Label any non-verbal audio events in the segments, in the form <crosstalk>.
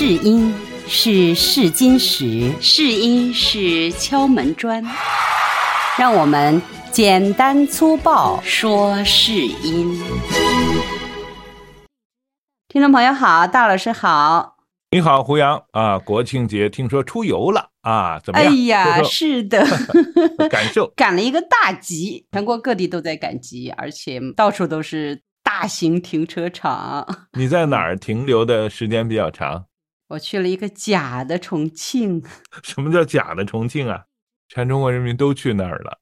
试音是试金石，试音是敲门砖，让我们简单粗暴。说试音。听众朋友好，大老师好，你好，胡杨啊！国庆节听说出游了啊？怎么样？哎呀，说说是的，<laughs> 感受 <laughs> 赶了一个大集，全国各地都在赶集，而且到处都是大型停车场。<laughs> 你在哪儿停留的时间比较长？我去了一个假的重庆，<laughs> 什么叫假的重庆啊？全中国人民都去那儿了。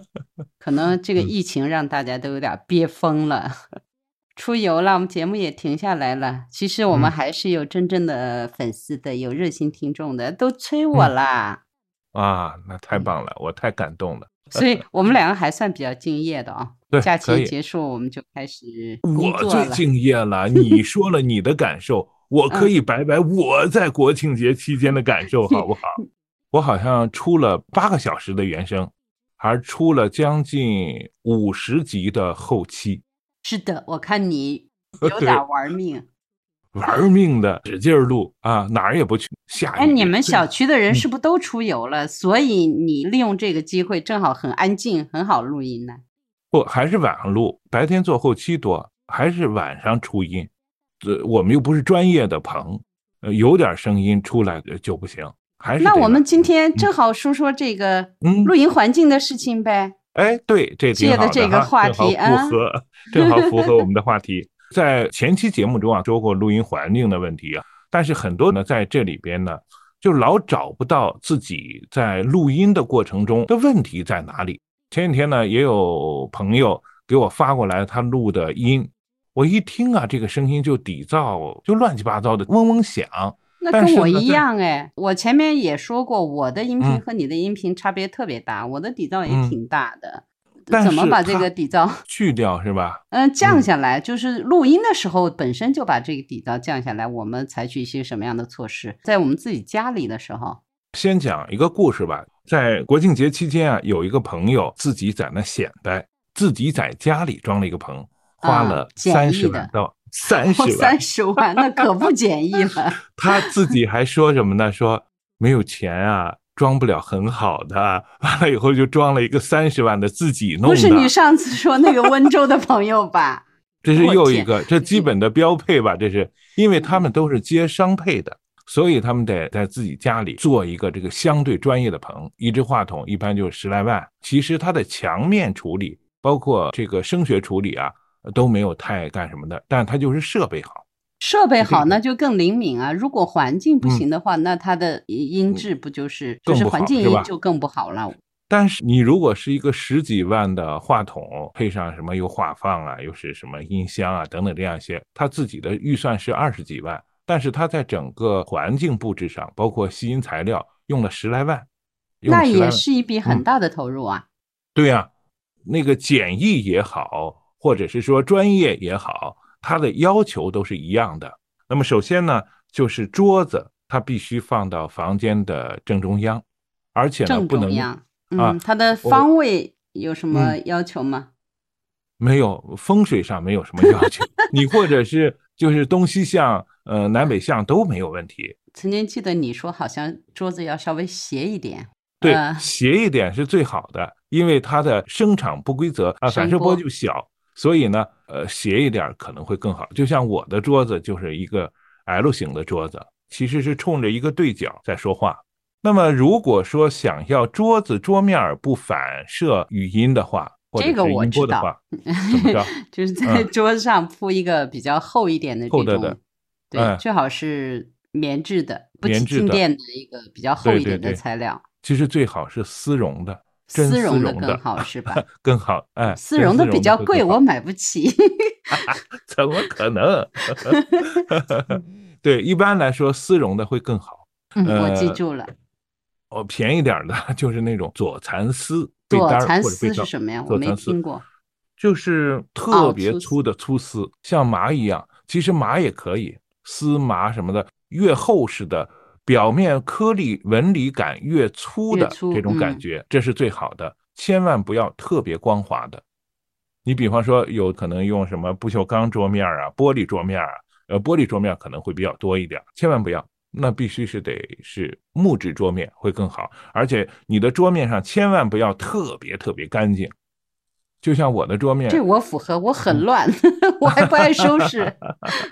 <laughs> 可能这个嗯疫情让大家都有点憋疯了。<laughs> 出游了，我们节目也停下来了。其实我们嗯还是有真正的粉丝的，有热心听众的，都催我嗯啦。啊，那太棒了，我太感动了。所以我们两个还算比较敬业的啊。对假期结束，我们就开始工我最。敬业了，你说了你的感受，我可以摆摆我在国庆节期间的感受，好不好？<laughs> 我好像出了八个小时的原声，还出了将近五十集的后期，是的，我看你 <laughs> 有点玩命。<laughs> 玩命的使劲儿录啊，哪儿也不去。下雨。哎，你们小区的人嗯是不是都出游了？所以你利用这个机会，正好很安静，很好录音呢。不还是晚上录，白天做后期多，还是晚上出音。呃，我们又不是专业的棚，呃，有点声音出来呃就不行。还是那我们今天正好说说这个嗯露营环境的事情呗。哎，对，这挺好借的这个哈话正好题啊符合，正好符合我们的话题。在前期节目中啊，说过录音环境的问题啊，但是很多呢在这里边呢，就老找不到自己在录音的过程中的问题在哪里。前几天呢，也有朋友给我发过来他录的音，我一听啊，这个声音就底噪，就乱七八糟的嗡嗡响。那跟我一样哎，我前面也说过，我的音频嗯和你的音频差别特别大，我的底噪也嗯挺大的。怎么把这个底噪去掉是吧？嗯降嗯下来？就是录音的时候本身就把这个底噪降下来，我们采取一些什么样的措施？在我们自己家里的时候，先讲一个故事吧。在国庆节期间啊，有一个朋友自己在那显摆，自己在家里装了一个棚，花啊了简三十万到三十万哦三，十万，那可不简易了。<laughs> 他自己还说什么呢？说没有钱啊，装不了很好的。完了以后就装了一个三十万的自己弄的。不是你上次说那个温州的朋友吧？<laughs> 这是又一个，这基本的标配吧？这是因为他们都是接商配的，所以他们得在自己家里做一个这个相对专业的棚，一支话筒一般就是十来万。其实它的墙面处理，包括这个声学处理啊，都没有太干什么的，但它就是设备好。设备好，那就更灵敏啊。如果环境不嗯行的话，那它的音质不就是就是环境音就更不好了。但是你如果是一个十几万的话筒，配上什么又话放啊，又是什么音箱啊等等这样一些，它自己的预算是二十几万，但是它在整个环境布置上，包括吸音材料用了十来万，那了10来万也是一笔很嗯大的投入啊。对呀、那个简易也好，或者是说专业也好，它的要求都是一样的。那么首先呢，就是桌子它必须放到房间的正中央，而且呢正不能中央，啊嗯，它的方位有什么嗯要求吗？没有风水上没有什么要求，<laughs> 你或者是就是东西向、呃南北向都没有问题。曾经记得你说好像桌子要稍微斜一点，对呃，斜一点是最好的，因为它的声场不规则啊，声反射波波就小，所以呢，呃，斜一点可能会更好。就像我的桌子就是一个 L 型的桌子，其实是冲着一个对角在说话。那么如果说想要桌子桌面儿不反射语音的话，或者这个是我知道音波的话，<laughs> 怎么着？就是在嗯桌子上铺一个比较厚一点的这种，厚的的对，哎最好是棉质的，不静电的一个比较厚一点的材料，其实最好是丝绒的，真丝绒的绒更好是吧？<laughs> 更好。哎，丝绒的比较贵，我买不起。<laughs> <laughs> 怎么可能？对，一般来说丝绒的会更好。嗯，我记呃住了。哦，便宜点儿的就是那种左蚕丝被左单或者被罩是什么呀？我没听过。就是特别粗的粗丝，像麻一样。其实麻也可以，丝麻什么的，越厚实的，表面颗粒纹理感越粗的这种感嗯觉，这是最好的。千万不要特别光滑的。你比方说，有可能用什么不锈钢桌面啊、玻璃桌面啊，呃，玻璃桌面可能会比较多一点，千万不要那必须是得是木质桌面会更好，而且你的桌面上千万不要特别特别干净，就像我的桌面，这我符合，我很乱，<laughs> 我还不爱收拾。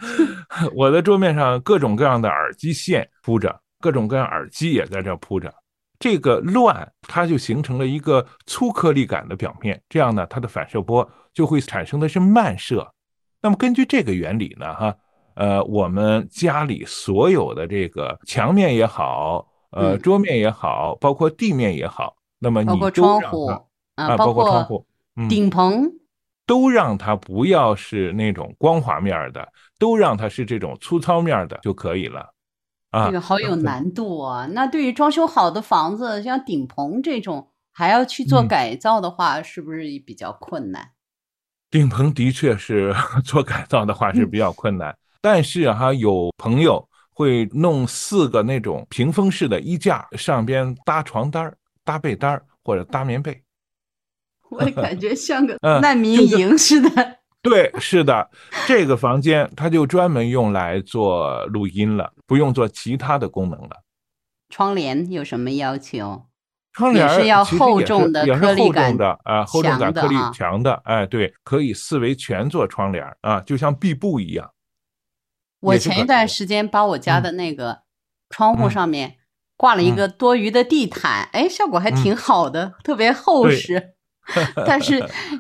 <laughs> 我的桌面上各种各样的耳机线铺着，各种各样耳机也在这铺着，这个乱它就形成了一个粗颗粒感的表面，这样呢，它的反射波就会产生的是漫射。那么根据这个原理呢，哈，呃，我们家里所有的这个墙面也好，呃，桌面也好，包括地面也好，那么你包括都窗户让它啊，啊，包括窗户，嗯，顶棚，都让它不要是那种光滑面的，都让它是这种粗糙面的就可以了。啊，这个好有难度啊。<laughs> 那对于装修好的房子，像顶棚这种，还要去做嗯改造的话，是不是比较困难？顶棚的确是 <laughs> 做改造的话是比较困难，但是哈、有朋友会弄四个那种屏风式的衣架，上边搭床单儿、搭被单儿或者搭棉被。我感觉像个嗯难民营似的。对，是的，这个房间它就专门用来做录音了，不用做其他的功能了。窗帘有什么要求？窗帘儿也是要厚重的颗粒感重的啊，厚重感颗粒强的哎，对，可以四围全做窗帘儿啊，就像壁布一样。我前一段时间把我家嗯的那个窗户嗯上面挂了一嗯个多余的地毯，哎，效果还嗯挺好的，特别厚实。<laughs> 但是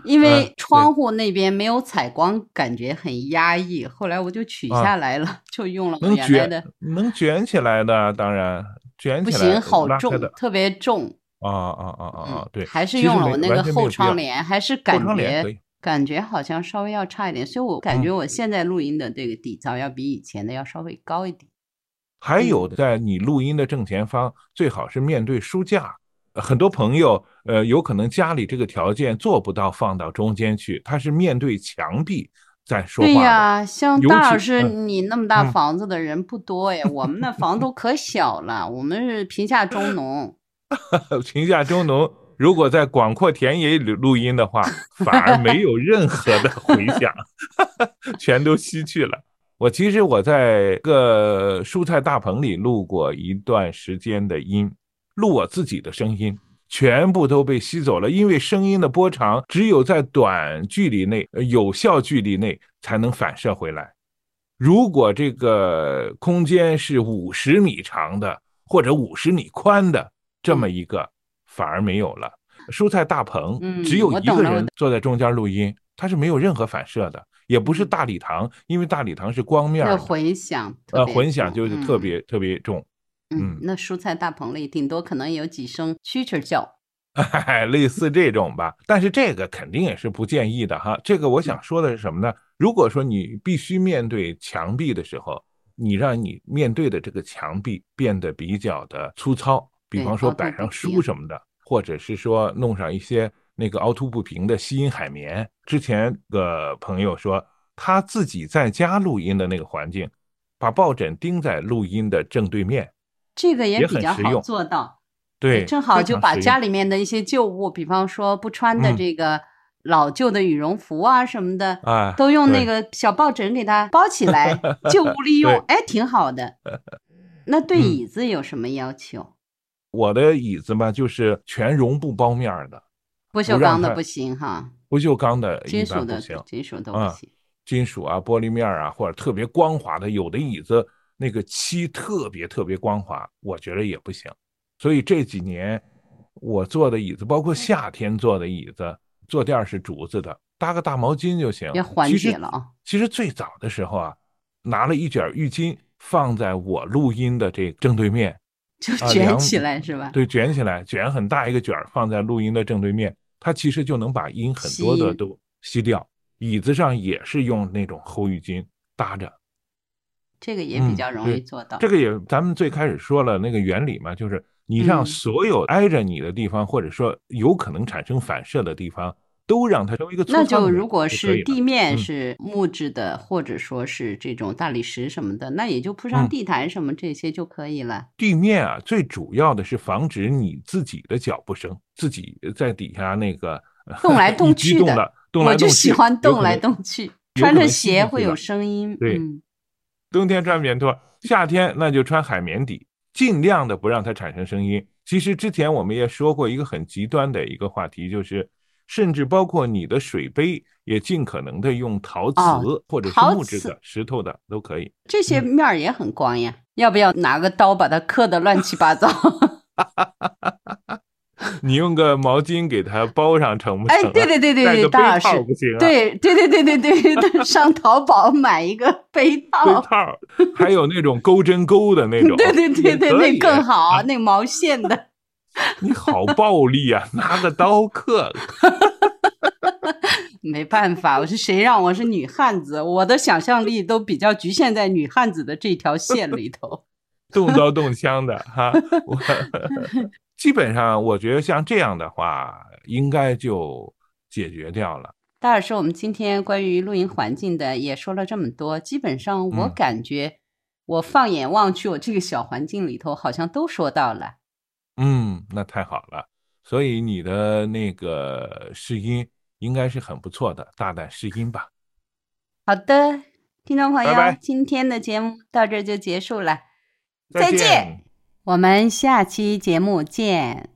因嗯为窗户那边没有采光，感觉很压抑，后来我就取啊下来了，就用了我原来的卷。能卷起来的，当然卷起来不行，好重特别重。啊啊啊啊对，还是用了我那个厚完全没有必要窗帘，还是感觉。感觉好像稍微要差一点，所以我感嗯觉我现在录音的这个底噪要比以前的要稍微高一点。还有嗯在你录音的正前方，最好是面对书架。呃很多朋友，呃，有可能家里这个条件做不到放到中间去，他是面对墙壁在说话。对呀，像大老师嗯你那么大嗯房子的人不多呀，我们那房都可小了，我们是贫下中农。<laughs> 贫下中农如果在广阔田野里录音的话，反而没有任何的回响，<laughs> 全都吸去了。我其实我在个蔬菜大棚里录过一段时间的音，录我自己的声音，全部都被吸走了，因为声音的波长只有在短距离内、呃有效距离内才能反射回来。如果这个空间是五十米长的或者五十米宽的这么一个，反而没有了。蔬菜大棚嗯只有一个人坐在中间录音，它是没有任何反射的，也不是嗯大礼堂，因为大礼堂是光面的，混响呃，别混响就是特嗯别特别重。嗯嗯，那蔬菜大棚里顶多可能有几声蛐蛐叫。哎，<laughs> 类似这种吧，但是这个肯定也是不建议的哈。这个我嗯想说的是什么呢？如果说你必须面对墙壁的时候，你让你面对的这个墙壁变得比较的粗糙，比方说摆上书什么的，或者是说弄上一些那个凹凸不平的吸音海绵。之前个朋友说他自己在家录音的那个环境，把抱枕钉在录音的正对面，这个也也比较好做到，对，正好就把家里面的一些旧物，比方说不穿的嗯这个老旧的羽绒服啊什么的，啊，都用那个小抱枕给它包起来，<laughs> 旧物利用对，哎，挺好的。<laughs> 那对嗯椅子有什么要求？我的椅子嘛，就是全绒布包面儿的，不锈钢的不行哈，不锈钢的金属的金属都不啊行。金属啊、玻璃面啊，或者特别光滑的，有的椅子那个漆特别特别光滑，我觉得也不行。所以这几年我坐的椅子，包括夏天坐的椅子，坐垫儿是竹子的，搭个大毛巾就行，也缓解了啊。其实最早的时候啊，拿了一卷浴巾放在我录音的这正对面，<laughs> 就卷起来是吧？对，卷起来，卷很大一个卷儿放在录音的正对面，它其实就能把音很多的都吸掉。椅子上也是用那种厚浴巾搭着，这个也比嗯较容易做到。这个也咱们最开始说了那个原理嘛，就是你让嗯所有挨着你的地方，或者说有可能产生反射的地方，都让它成为一个粗那糙的就如果是地面嗯是木质的，或者说是这种大理石什么的，那也就铺上嗯地毯什么这些就可以了。地面啊，最主要的是防止你自己的脚步声，自己在底下那个动来动去的我就喜欢动来动去，穿着鞋会有声音。对嗯，冬天穿棉拖，夏天那就穿海绵底，尽量的不让它产生声音。其实之前我们也说过一个很极端的一个话题，就是甚至包括你的水杯也尽可能的用陶瓷哦或者是木质的、石头的都可以。这些面儿也很光呀，要不要拿个刀把它刻得乱七八糟？<laughs> 你用个毛巾给它包上成不成哎啊？，对对对对大老师，套不行啊？对对对对对对，上淘宝买一个杯杯套。套，还有那种钩针钩的那种，<laughs> 对对对对，那也可以更好，啊那毛线的。<laughs> 你好暴力啊！拿个刀刻，<laughs> 没办法，我是谁让我是女汉子，我的想象力都比较局限在女汉子的这条线里头。动刀动枪的哈。我基本上，我觉得像这样的话，应该就解决掉了。大老师，我们今天关于露营环境的也说了这么多，基本上我嗯感觉我放眼望去，我这个小环境里头好像都说到了。嗯，那太好了。所以你的那个试音应该是很不错的，大胆试音吧。好的，听众朋友，拜拜今天的节目到这儿就结束了，再再见我们下期节目见。